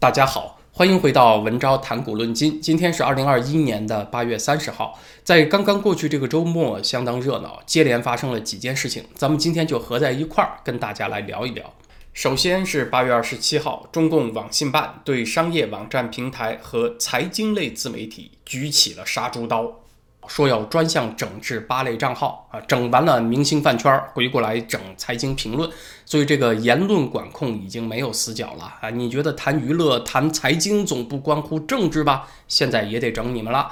大家好，欢迎回到文昭谈股论金。今天是二零二一年的八月三十号，在刚刚过去这个周末相当热闹，接连发生了几件事情，咱们今天就合在一块儿跟大家来聊一聊。首先是八月二十七号，中共网信办对商业网站平台和财经类自媒体举起了杀猪刀。说要专项整治八类账号啊，整完了明星饭圈，回过来整财经评论，所以这个言论管控已经没有死角了啊！你觉得谈娱乐、谈财经总不关乎政治吧？现在也得整你们了。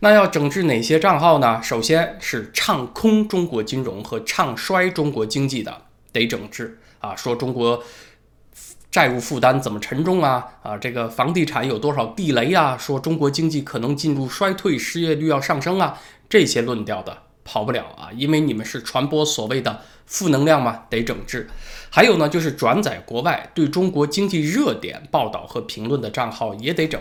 那要整治哪些账号呢？首先是唱空中国金融和唱衰中国经济的，得整治啊！说中国。债务负担怎么沉重啊？啊，这个房地产有多少地雷啊？说中国经济可能进入衰退，失业率要上升啊？这些论调的跑不了啊，因为你们是传播所谓的负能量嘛，得整治。还有呢，就是转载国外对中国经济热点报道和评论的账号也得整，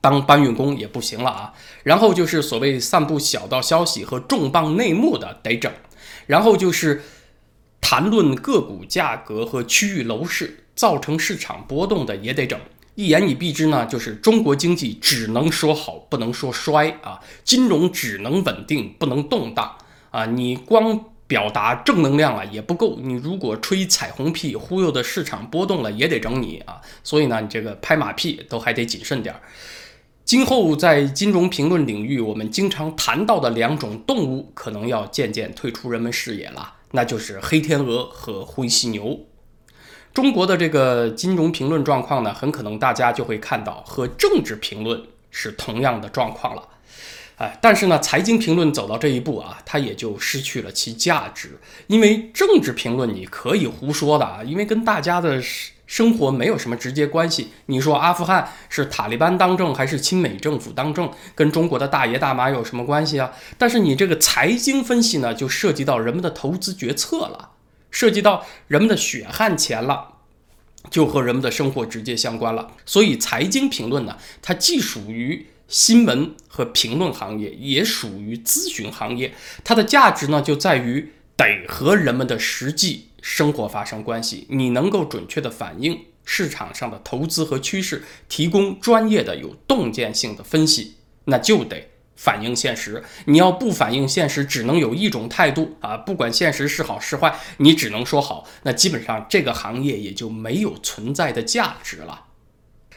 当搬运工也不行了啊。然后就是所谓散布小道消息和重磅内幕的得整，然后就是谈论个股价格和区域楼市。造成市场波动的也得整，一言以蔽之呢，就是中国经济只能说好，不能说衰啊；金融只能稳定，不能动荡啊。你光表达正能量啊也不够，你如果吹彩虹屁忽悠的市场波动了，也得整你啊。所以呢，你这个拍马屁都还得谨慎点儿。今后在金融评论领域，我们经常谈到的两种动物，可能要渐渐退出人们视野了，那就是黑天鹅和灰犀牛。中国的这个金融评论状况呢，很可能大家就会看到和政治评论是同样的状况了，哎，但是呢，财经评论走到这一步啊，它也就失去了其价值，因为政治评论你可以胡说的啊，因为跟大家的生活没有什么直接关系。你说阿富汗是塔利班当政还是亲美政府当政，跟中国的大爷大妈有什么关系啊？但是你这个财经分析呢，就涉及到人们的投资决策了。涉及到人们的血汗钱了，就和人们的生活直接相关了。所以，财经评论呢，它既属于新闻和评论行业，也属于咨询行业。它的价值呢，就在于得和人们的实际生活发生关系。你能够准确的反映市场上的投资和趋势，提供专业的、有洞见性的分析，那就得。反映现实，你要不反映现实，只能有一种态度啊！不管现实是好是坏，你只能说好，那基本上这个行业也就没有存在的价值了。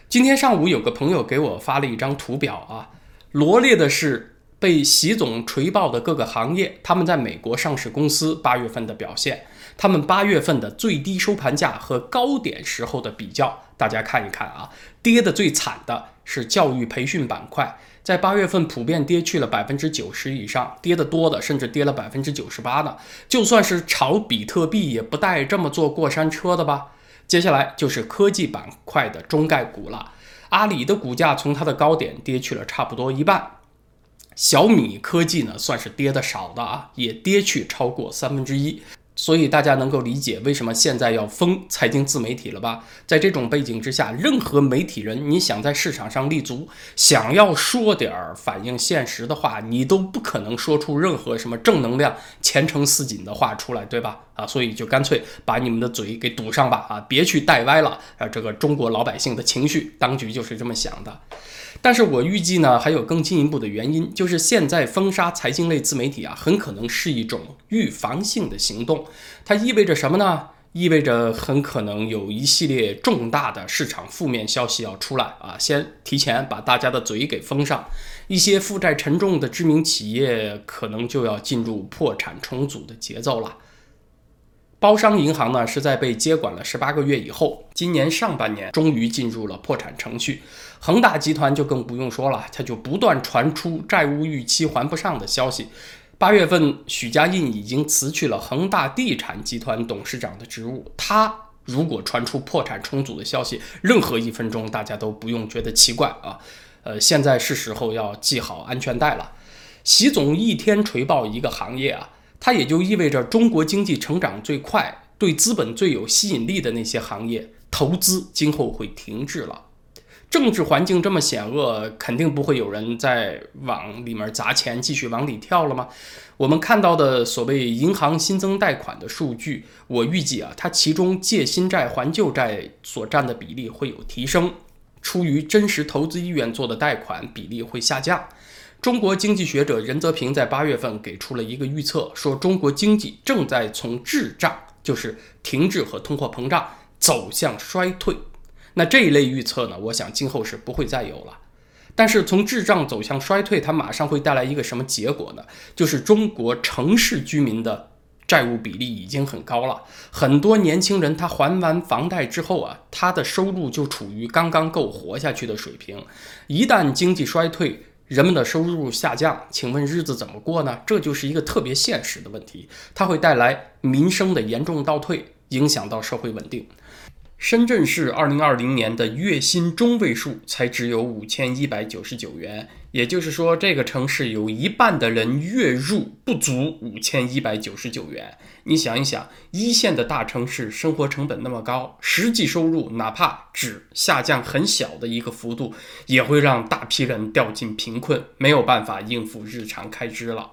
今天上午有个朋友给我发了一张图表啊，罗列的是被习总锤爆的各个行业，他们在美国上市公司八月份的表现，他们八月份的最低收盘价和高点时候的比较，大家看一看啊，跌的最惨的是教育培训板块。在八月份普遍跌去了百分之九十以上，跌得多的甚至跌了百分之九十八的，就算是炒比特币也不带这么坐过山车的吧。接下来就是科技板块的中概股了，阿里的股价从它的高点跌去了差不多一半，小米科技呢算是跌的少的啊，也跌去超过三分之一。所以大家能够理解为什么现在要封财经自媒体了吧？在这种背景之下，任何媒体人，你想在市场上立足，想要说点儿反映现实的话，你都不可能说出任何什么正能量、前程似锦的话出来，对吧？啊，所以就干脆把你们的嘴给堵上吧！啊，别去带歪了啊！这个中国老百姓的情绪，当局就是这么想的。但是我预计呢，还有更进一步的原因，就是现在封杀财经类自媒体啊，很可能是一种预防性的行动。它意味着什么呢？意味着很可能有一系列重大的市场负面消息要出来啊，先提前把大家的嘴给封上。一些负债沉重的知名企业可能就要进入破产重组的节奏了。包商银行呢，是在被接管了十八个月以后，今年上半年终于进入了破产程序。恒大集团就更不用说了，它就不断传出债务逾期还不上的消息。八月份，许家印已经辞去了恒大地产集团董事长的职务。他如果传出破产重组的消息，任何一分钟大家都不用觉得奇怪啊。呃，现在是时候要系好安全带了。习总一天锤爆一个行业啊！它也就意味着中国经济成长最快、对资本最有吸引力的那些行业投资今后会停滞了。政治环境这么险恶，肯定不会有人再往里面砸钱，继续往里跳了吗？我们看到的所谓银行新增贷款的数据，我预计啊，它其中借新债还旧债所占的比例会有提升，出于真实投资意愿做的贷款比例会下降。中国经济学者任泽平在八月份给出了一个预测，说中国经济正在从滞胀，就是停滞和通货膨胀，走向衰退。那这一类预测呢，我想今后是不会再有了。但是从滞胀走向衰退，它马上会带来一个什么结果呢？就是中国城市居民的债务比例已经很高了，很多年轻人他还完房贷之后啊，他的收入就处于刚刚够活下去的水平。一旦经济衰退，人们的收入下降，请问日子怎么过呢？这就是一个特别现实的问题，它会带来民生的严重倒退，影响到社会稳定。深圳市二零二零年的月薪中位数才只有五千一百九十九元，也就是说，这个城市有一半的人月入不足五千一百九十九元。你想一想，一线的大城市生活成本那么高，实际收入哪怕只下降很小的一个幅度，也会让大批人掉进贫困，没有办法应付日常开支了。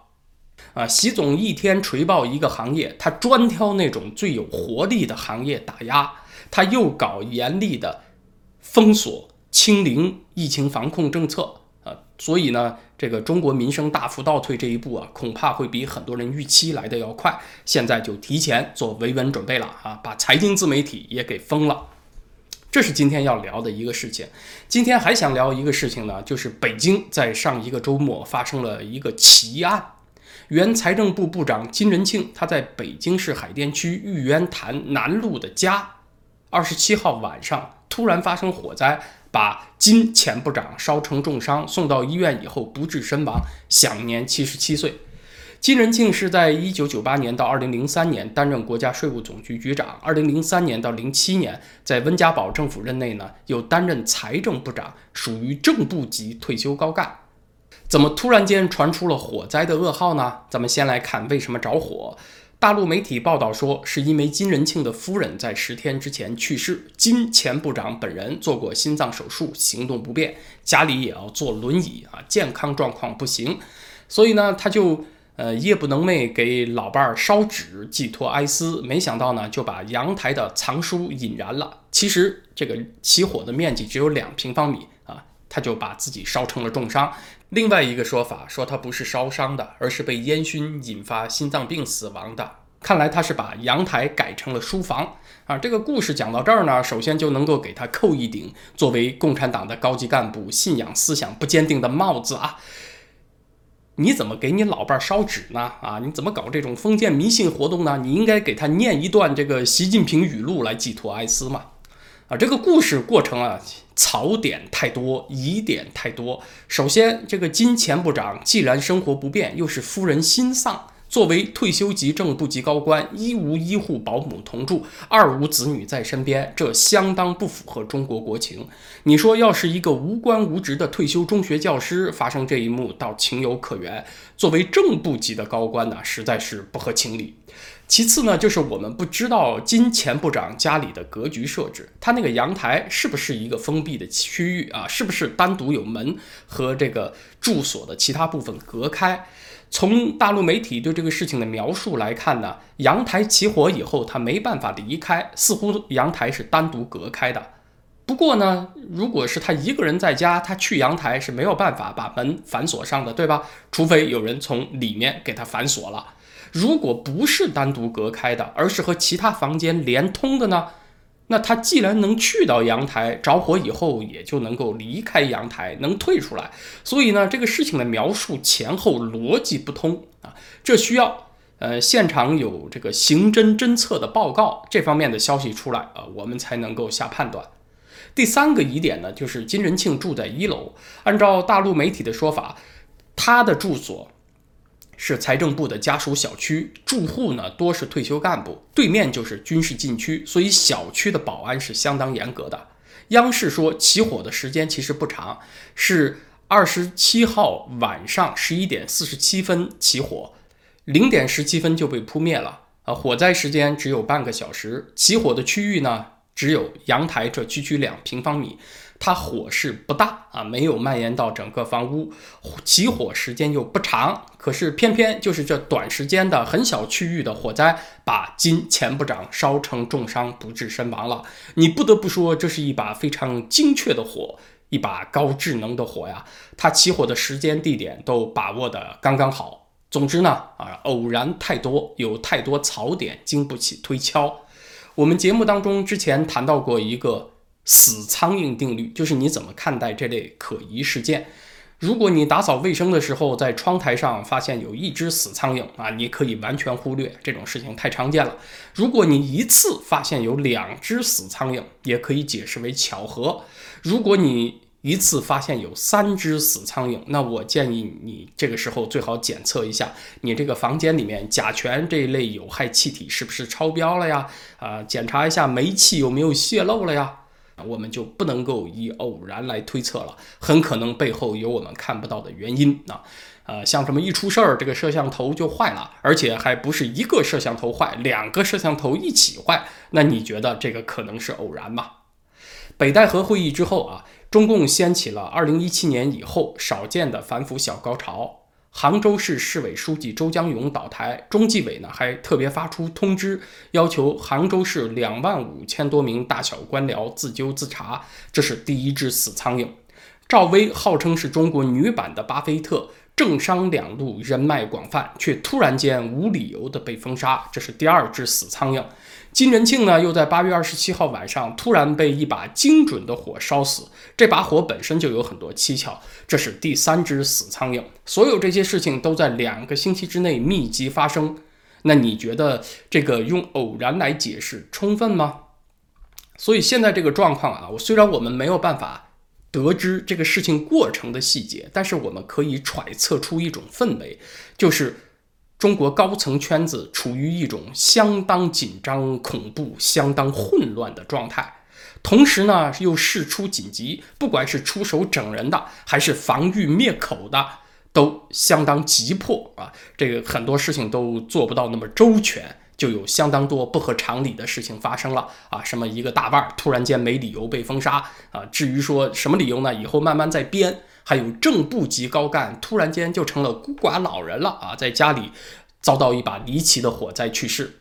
啊，习总一天锤爆一个行业，他专挑那种最有活力的行业打压。他又搞严厉的封锁、清零、疫情防控政策啊，所以呢，这个中国民生大幅倒退这一步啊，恐怕会比很多人预期来的要快。现在就提前做维稳准备了啊，把财经自媒体也给封了。这是今天要聊的一个事情。今天还想聊一个事情呢，就是北京在上一个周末发生了一个奇案。原财政部部长金仁庆他在北京市海淀区玉渊潭南路的家。二十七号晚上突然发生火灾，把金前部长烧成重伤，送到医院以后不治身亡，享年七十七岁。金仁庆是在一九九八年到二零零三年担任国家税务总局局长，二零零三年到零七年在温家宝政府任内呢又担任财政部长，属于正部级退休高干。怎么突然间传出了火灾的噩耗呢？咱们先来看为什么着火。大陆媒体报道说，是因为金仁庆的夫人在十天之前去世，金前部长本人做过心脏手术，行动不便，家里也要坐轮椅啊，健康状况不行，所以呢，他就呃夜不能寐给老伴儿烧纸寄托哀思，没想到呢就把阳台的藏书引燃了。其实这个起火的面积只有两平方米，他就把自己烧成了重伤。另外一个说法说他不是烧伤的，而是被烟熏引发心脏病死亡的。看来他是把阳台改成了书房啊。这个故事讲到这儿呢，首先就能够给他扣一顶作为共产党的高级干部信仰思想不坚定的帽子啊。你怎么给你老伴烧纸呢？啊，你怎么搞这种封建迷信活动呢？你应该给他念一段这个习近平语录来寄托哀思嘛。啊，这个故事过程啊。槽点太多，疑点太多。首先，这个金钱部长既然生活不便，又是夫人心丧，作为退休级正部级高官，一无医护保姆同住，二无子女在身边，这相当不符合中国国情。你说，要是一个无官无职的退休中学教师发生这一幕，倒情有可原；作为正部级的高官呢，实在是不合情理。其次呢，就是我们不知道金钱部长家里的格局设置，他那个阳台是不是一个封闭的区域啊？是不是单独有门和这个住所的其他部分隔开？从大陆媒体对这个事情的描述来看呢，阳台起火以后，他没办法离开，似乎阳台是单独隔开的。不过呢，如果是他一个人在家，他去阳台是没有办法把门反锁上的，对吧？除非有人从里面给他反锁了。如果不是单独隔开的，而是和其他房间连通的呢？那他既然能去到阳台，着火以后也就能够离开阳台，能退出来。所以呢，这个事情的描述前后逻辑不通啊，这需要呃现场有这个刑侦侦测的报告这方面的消息出来啊，我们才能够下判断。第三个疑点呢，就是金仁庆住在一楼，按照大陆媒体的说法，他的住所。是财政部的家属小区，住户呢多是退休干部，对面就是军事禁区，所以小区的保安是相当严格的。央视说起火的时间其实不长，是二十七号晚上十一点四十七分起火，零点十七分就被扑灭了。啊，火灾时间只有半个小时。起火的区域呢只有阳台这区区两平方米，它火势不大啊，没有蔓延到整个房屋，起火时间又不长。可是偏偏就是这短时间的很小区域的火灾，把金前部长烧成重伤，不治身亡了。你不得不说，这是一把非常精确的火，一把高智能的火呀。它起火的时间、地点都把握的刚刚好。总之呢，啊，偶然太多，有太多槽点经不起推敲。我们节目当中之前谈到过一个死苍蝇定律，就是你怎么看待这类可疑事件。如果你打扫卫生的时候，在窗台上发现有一只死苍蝇啊，你可以完全忽略这种事情太常见了。如果你一次发现有两只死苍蝇，也可以解释为巧合。如果你一次发现有三只死苍蝇，那我建议你这个时候最好检测一下你这个房间里面甲醛这一类有害气体是不是超标了呀？啊，检查一下煤气有没有泄漏了呀？我们就不能够以偶然来推测了，很可能背后有我们看不到的原因啊，呃，像什么一出事儿，这个摄像头就坏了，而且还不是一个摄像头坏，两个摄像头一起坏，那你觉得这个可能是偶然吗？北戴河会议之后啊，中共掀起了2017年以后少见的反腐小高潮。杭州市市委书记周江勇倒台，中纪委呢还特别发出通知，要求杭州市两万五千多名大小官僚自纠自查。这是第一只死苍蝇。赵薇号称是中国女版的巴菲特，政商两路人脉广泛，却突然间无理由的被封杀，这是第二只死苍蝇。金仁庆呢，又在八月二十七号晚上突然被一把精准的火烧死。这把火本身就有很多蹊跷，这是第三只死苍蝇。所有这些事情都在两个星期之内密集发生。那你觉得这个用偶然来解释充分吗？所以现在这个状况啊，我虽然我们没有办法得知这个事情过程的细节，但是我们可以揣测出一种氛围，就是。中国高层圈子处于一种相当紧张、恐怖、相当混乱的状态，同时呢又事出紧急，不管是出手整人的，还是防御灭口的，都相当急迫啊！这个很多事情都做不到那么周全，就有相当多不合常理的事情发生了啊！什么一个大腕突然间没理由被封杀啊？至于说什么理由呢？以后慢慢再编。还有正部级高干突然间就成了孤寡老人了啊，在家里遭到一把离奇的火灾去世。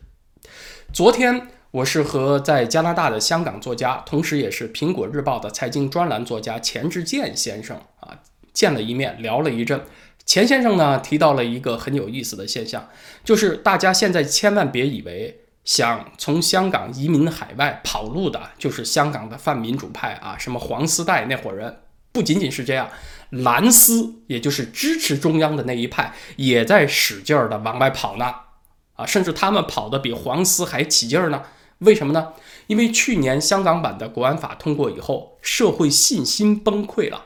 昨天我是和在加拿大的香港作家，同时也是《苹果日报》的财经专栏作家钱志健先生啊见了一面，聊了一阵。钱先生呢提到了一个很有意思的现象，就是大家现在千万别以为想从香港移民海外跑路的就是香港的泛民主派啊，什么黄丝带那伙人。不仅仅是这样，蓝丝也就是支持中央的那一派，也在使劲儿的往外跑呢，啊，甚至他们跑的比黄丝还起劲儿呢。为什么呢？因为去年香港版的国安法通过以后，社会信心崩溃了。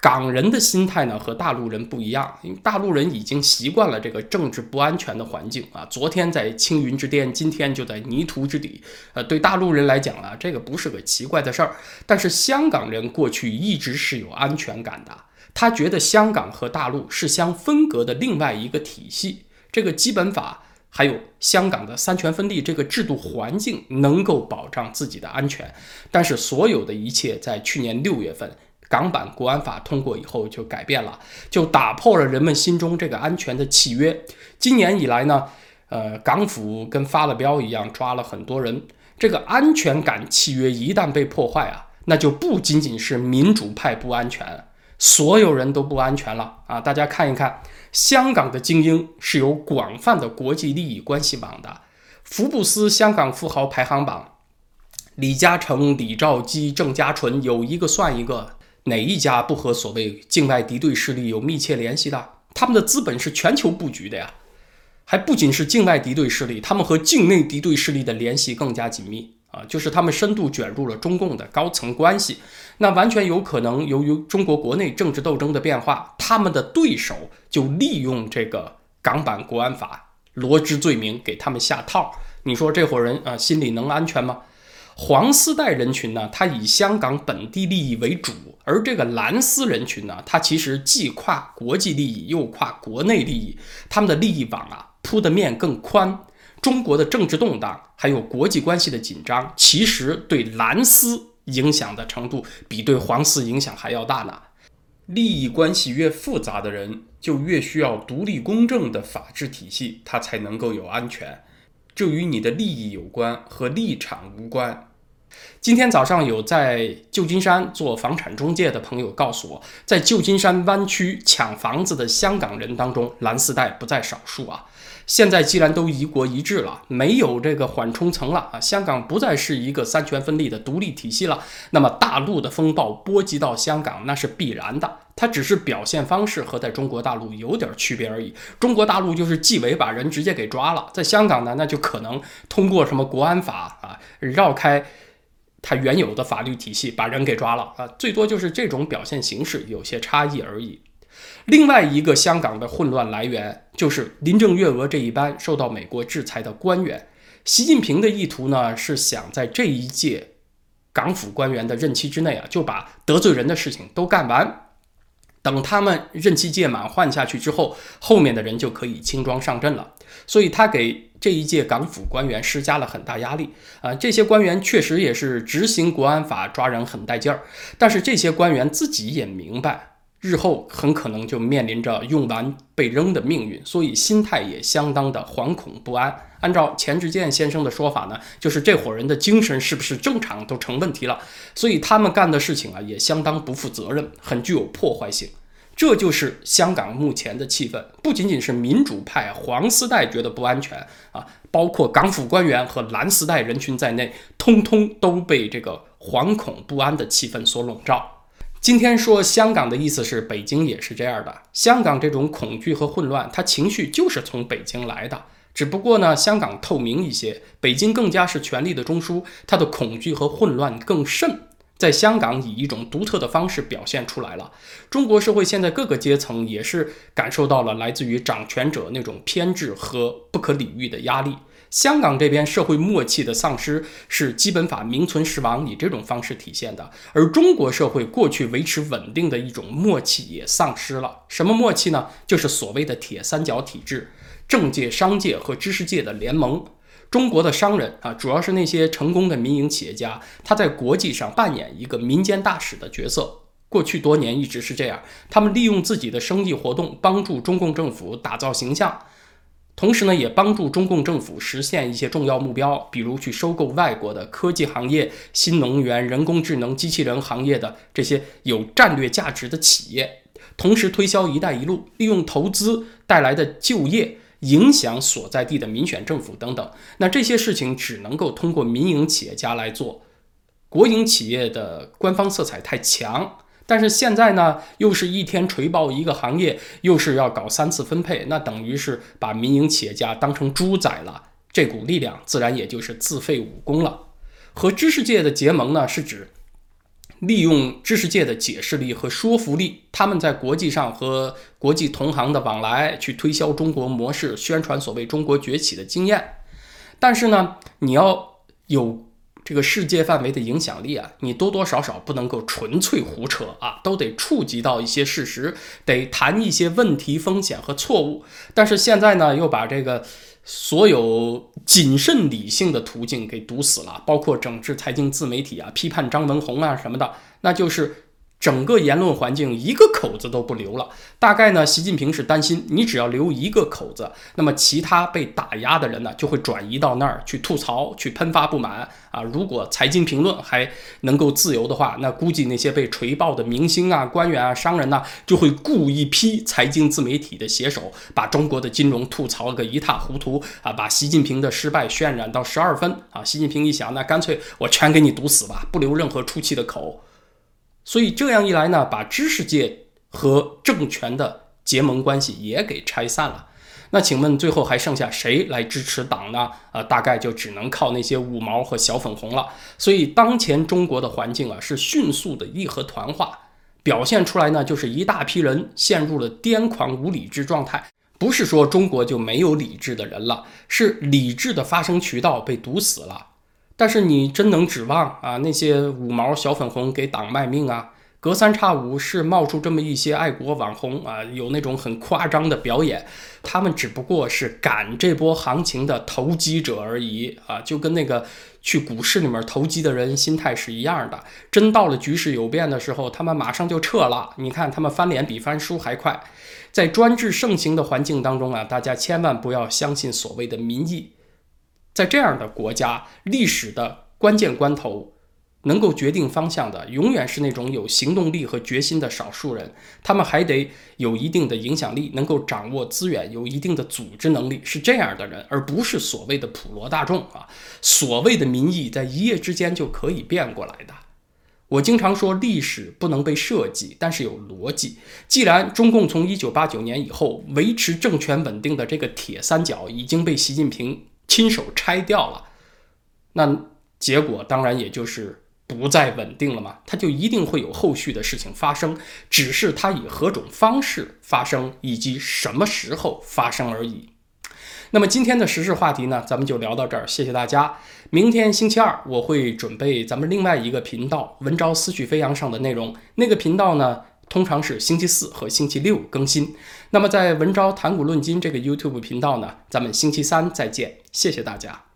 港人的心态呢和大陆人不一样，因为大陆人已经习惯了这个政治不安全的环境啊。昨天在青云之巅，今天就在泥土之底。呃，对大陆人来讲啊，这个不是个奇怪的事儿。但是香港人过去一直是有安全感的，他觉得香港和大陆是相分隔的另外一个体系。这个基本法还有香港的三权分立这个制度环境能够保障自己的安全。但是所有的一切在去年六月份。港版国安法通过以后就改变了，就打破了人们心中这个安全的契约。今年以来呢，呃，港府跟发了飙一样抓了很多人。这个安全感契约一旦被破坏啊，那就不仅仅是民主派不安全，所有人都不安全了啊！大家看一看，香港的精英是有广泛的国际利益关系网的。福布斯香港富豪排行榜，李嘉诚、李兆基、郑家纯有一个算一个。哪一家不和所谓境外敌对势力有密切联系的？他们的资本是全球布局的呀，还不仅是境外敌对势力，他们和境内敌对势力的联系更加紧密啊！就是他们深度卷入了中共的高层关系，那完全有可能由于中国国内政治斗争的变化，他们的对手就利用这个港版国安法罗织罪名给他们下套。你说这伙人啊，心里能安全吗？黄丝带人群呢，他以香港本地利益为主，而这个蓝丝人群呢，他其实既跨国际利益又跨国内利益，他们的利益网啊铺的面更宽。中国的政治动荡，还有国际关系的紧张，其实对蓝丝影响的程度比对黄丝影响还要大呢。利益关系越复杂的人，就越需要独立公正的法治体系，它才能够有安全。这与你的利益有关，和立场无关。今天早上有在旧金山做房产中介的朋友告诉我，在旧金山湾区抢房子的香港人当中，蓝丝带不在少数啊。现在既然都一国一制了，没有这个缓冲层了啊，香港不再是一个三权分立的独立体系了，那么大陆的风暴波及到香港那是必然的，它只是表现方式和在中国大陆有点区别而已。中国大陆就是纪委把人直接给抓了，在香港呢，那就可能通过什么国安法啊，绕开它原有的法律体系把人给抓了啊，最多就是这种表现形式有些差异而已。另外一个香港的混乱来源，就是林郑月娥这一班受到美国制裁的官员。习近平的意图呢，是想在这一届港府官员的任期之内啊，就把得罪人的事情都干完。等他们任期届满换下去之后，后面的人就可以轻装上阵了。所以他给这一届港府官员施加了很大压力啊。这些官员确实也是执行国安法抓人很带劲儿，但是这些官员自己也明白。日后很可能就面临着用完被扔的命运，所以心态也相当的惶恐不安。按照钱志健先生的说法呢，就是这伙人的精神是不是正常都成问题了，所以他们干的事情啊也相当不负责任，很具有破坏性。这就是香港目前的气氛，不仅仅是民主派黄丝带觉得不安全啊，包括港府官员和蓝丝带人群在内，通通都被这个惶恐不安的气氛所笼罩。今天说香港的意思是，北京也是这样的。香港这种恐惧和混乱，它情绪就是从北京来的。只不过呢，香港透明一些，北京更加是权力的中枢，它的恐惧和混乱更甚。在香港以一种独特的方式表现出来了。中国社会现在各个阶层也是感受到了来自于掌权者那种偏执和不可理喻的压力。香港这边社会默契的丧失是基本法名存实亡以这种方式体现的，而中国社会过去维持稳定的一种默契也丧失了。什么默契呢？就是所谓的铁三角体制：政界、商界和知识界的联盟。中国的商人啊，主要是那些成功的民营企业家，他在国际上扮演一个民间大使的角色。过去多年一直是这样，他们利用自己的生意活动帮助中共政府打造形象。同时呢，也帮助中共政府实现一些重要目标，比如去收购外国的科技行业、新能源、人工智能、机器人行业的这些有战略价值的企业，同时推销“一带一路”，利用投资带来的就业，影响所在地的民选政府等等。那这些事情只能够通过民营企业家来做，国营企业的官方色彩太强。但是现在呢，又是一天锤爆一个行业，又是要搞三次分配，那等于是把民营企业家当成猪宰了。这股力量自然也就是自废武功了。和知识界的结盟呢，是指利用知识界的解释力和说服力，他们在国际上和国际同行的往来，去推销中国模式，宣传所谓中国崛起的经验。但是呢，你要有。这个世界范围的影响力啊，你多多少少不能够纯粹胡扯啊，都得触及到一些事实，得谈一些问题、风险和错误。但是现在呢，又把这个所有谨慎理性的途径给堵死了，包括整治财经自媒体啊，批判张文宏啊什么的，那就是。整个言论环境一个口子都不留了，大概呢，习近平是担心你只要留一个口子，那么其他被打压的人呢就会转移到那儿去吐槽、去喷发不满啊。如果财经评论还能够自由的话，那估计那些被锤爆的明星啊、官员啊、商人呢，就会雇一批财经自媒体的写手，把中国的金融吐槽个一塌糊涂啊，把习近平的失败渲染到十二分啊。习近平一想，那干脆我全给你堵死吧，不留任何出气的口。所以这样一来呢，把知识界和政权的结盟关系也给拆散了。那请问最后还剩下谁来支持党呢？呃，大概就只能靠那些五毛和小粉红了。所以当前中国的环境啊，是迅速的义和团化，表现出来呢，就是一大批人陷入了癫狂无理智状态。不是说中国就没有理智的人了，是理智的发声渠道被堵死了。但是你真能指望啊那些五毛小粉红给党卖命啊？隔三差五是冒出这么一些爱国网红啊，有那种很夸张的表演，他们只不过是赶这波行情的投机者而已啊，就跟那个去股市里面投机的人心态是一样的。真到了局势有变的时候，他们马上就撤了。你看他们翻脸比翻书还快。在专制盛行的环境当中啊，大家千万不要相信所谓的民意。在这样的国家，历史的关键关头。能够决定方向的，永远是那种有行动力和决心的少数人。他们还得有一定的影响力，能够掌握资源，有一定的组织能力，是这样的人，而不是所谓的普罗大众啊。所谓的民意，在一夜之间就可以变过来的。我经常说，历史不能被设计，但是有逻辑。既然中共从一九八九年以后维持政权稳定的这个铁三角已经被习近平亲手拆掉了，那结果当然也就是。不再稳定了嘛，它就一定会有后续的事情发生，只是它以何种方式发生以及什么时候发生而已。那么今天的时事话题呢，咱们就聊到这儿，谢谢大家。明天星期二我会准备咱们另外一个频道“文昭思绪飞扬”上的内容，那个频道呢通常是星期四和星期六更新。那么在“文昭谈股论金”这个 YouTube 频道呢，咱们星期三再见，谢谢大家。